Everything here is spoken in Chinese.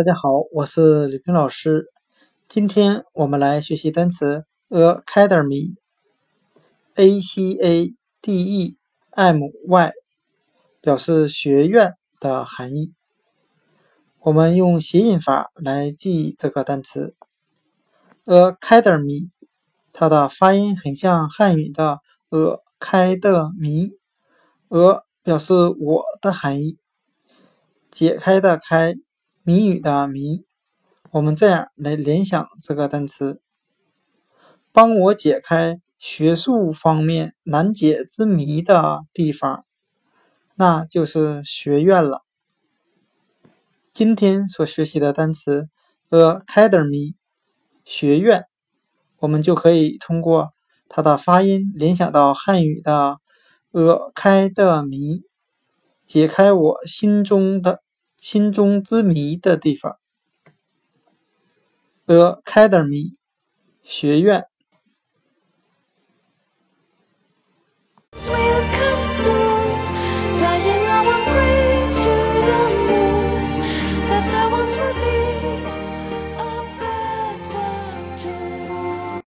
大家好，我是李冰老师。今天我们来学习单词 academy，a c a d e m y，表示学院的含义。我们用谐音法来记忆这个单词 academy，它的发音很像汉语的“呃开的谜”，“呃”表示我的含义，解开的开。谜语的谜，我们这样来联想这个单词：帮我解开学术方面难解之谜的地方，那就是学院了。今天所学习的单词 academy 学院，我们就可以通过它的发音联想到汉语的“呃开的谜”，解开我心中的。心中之谜的地方，The Academy 学院。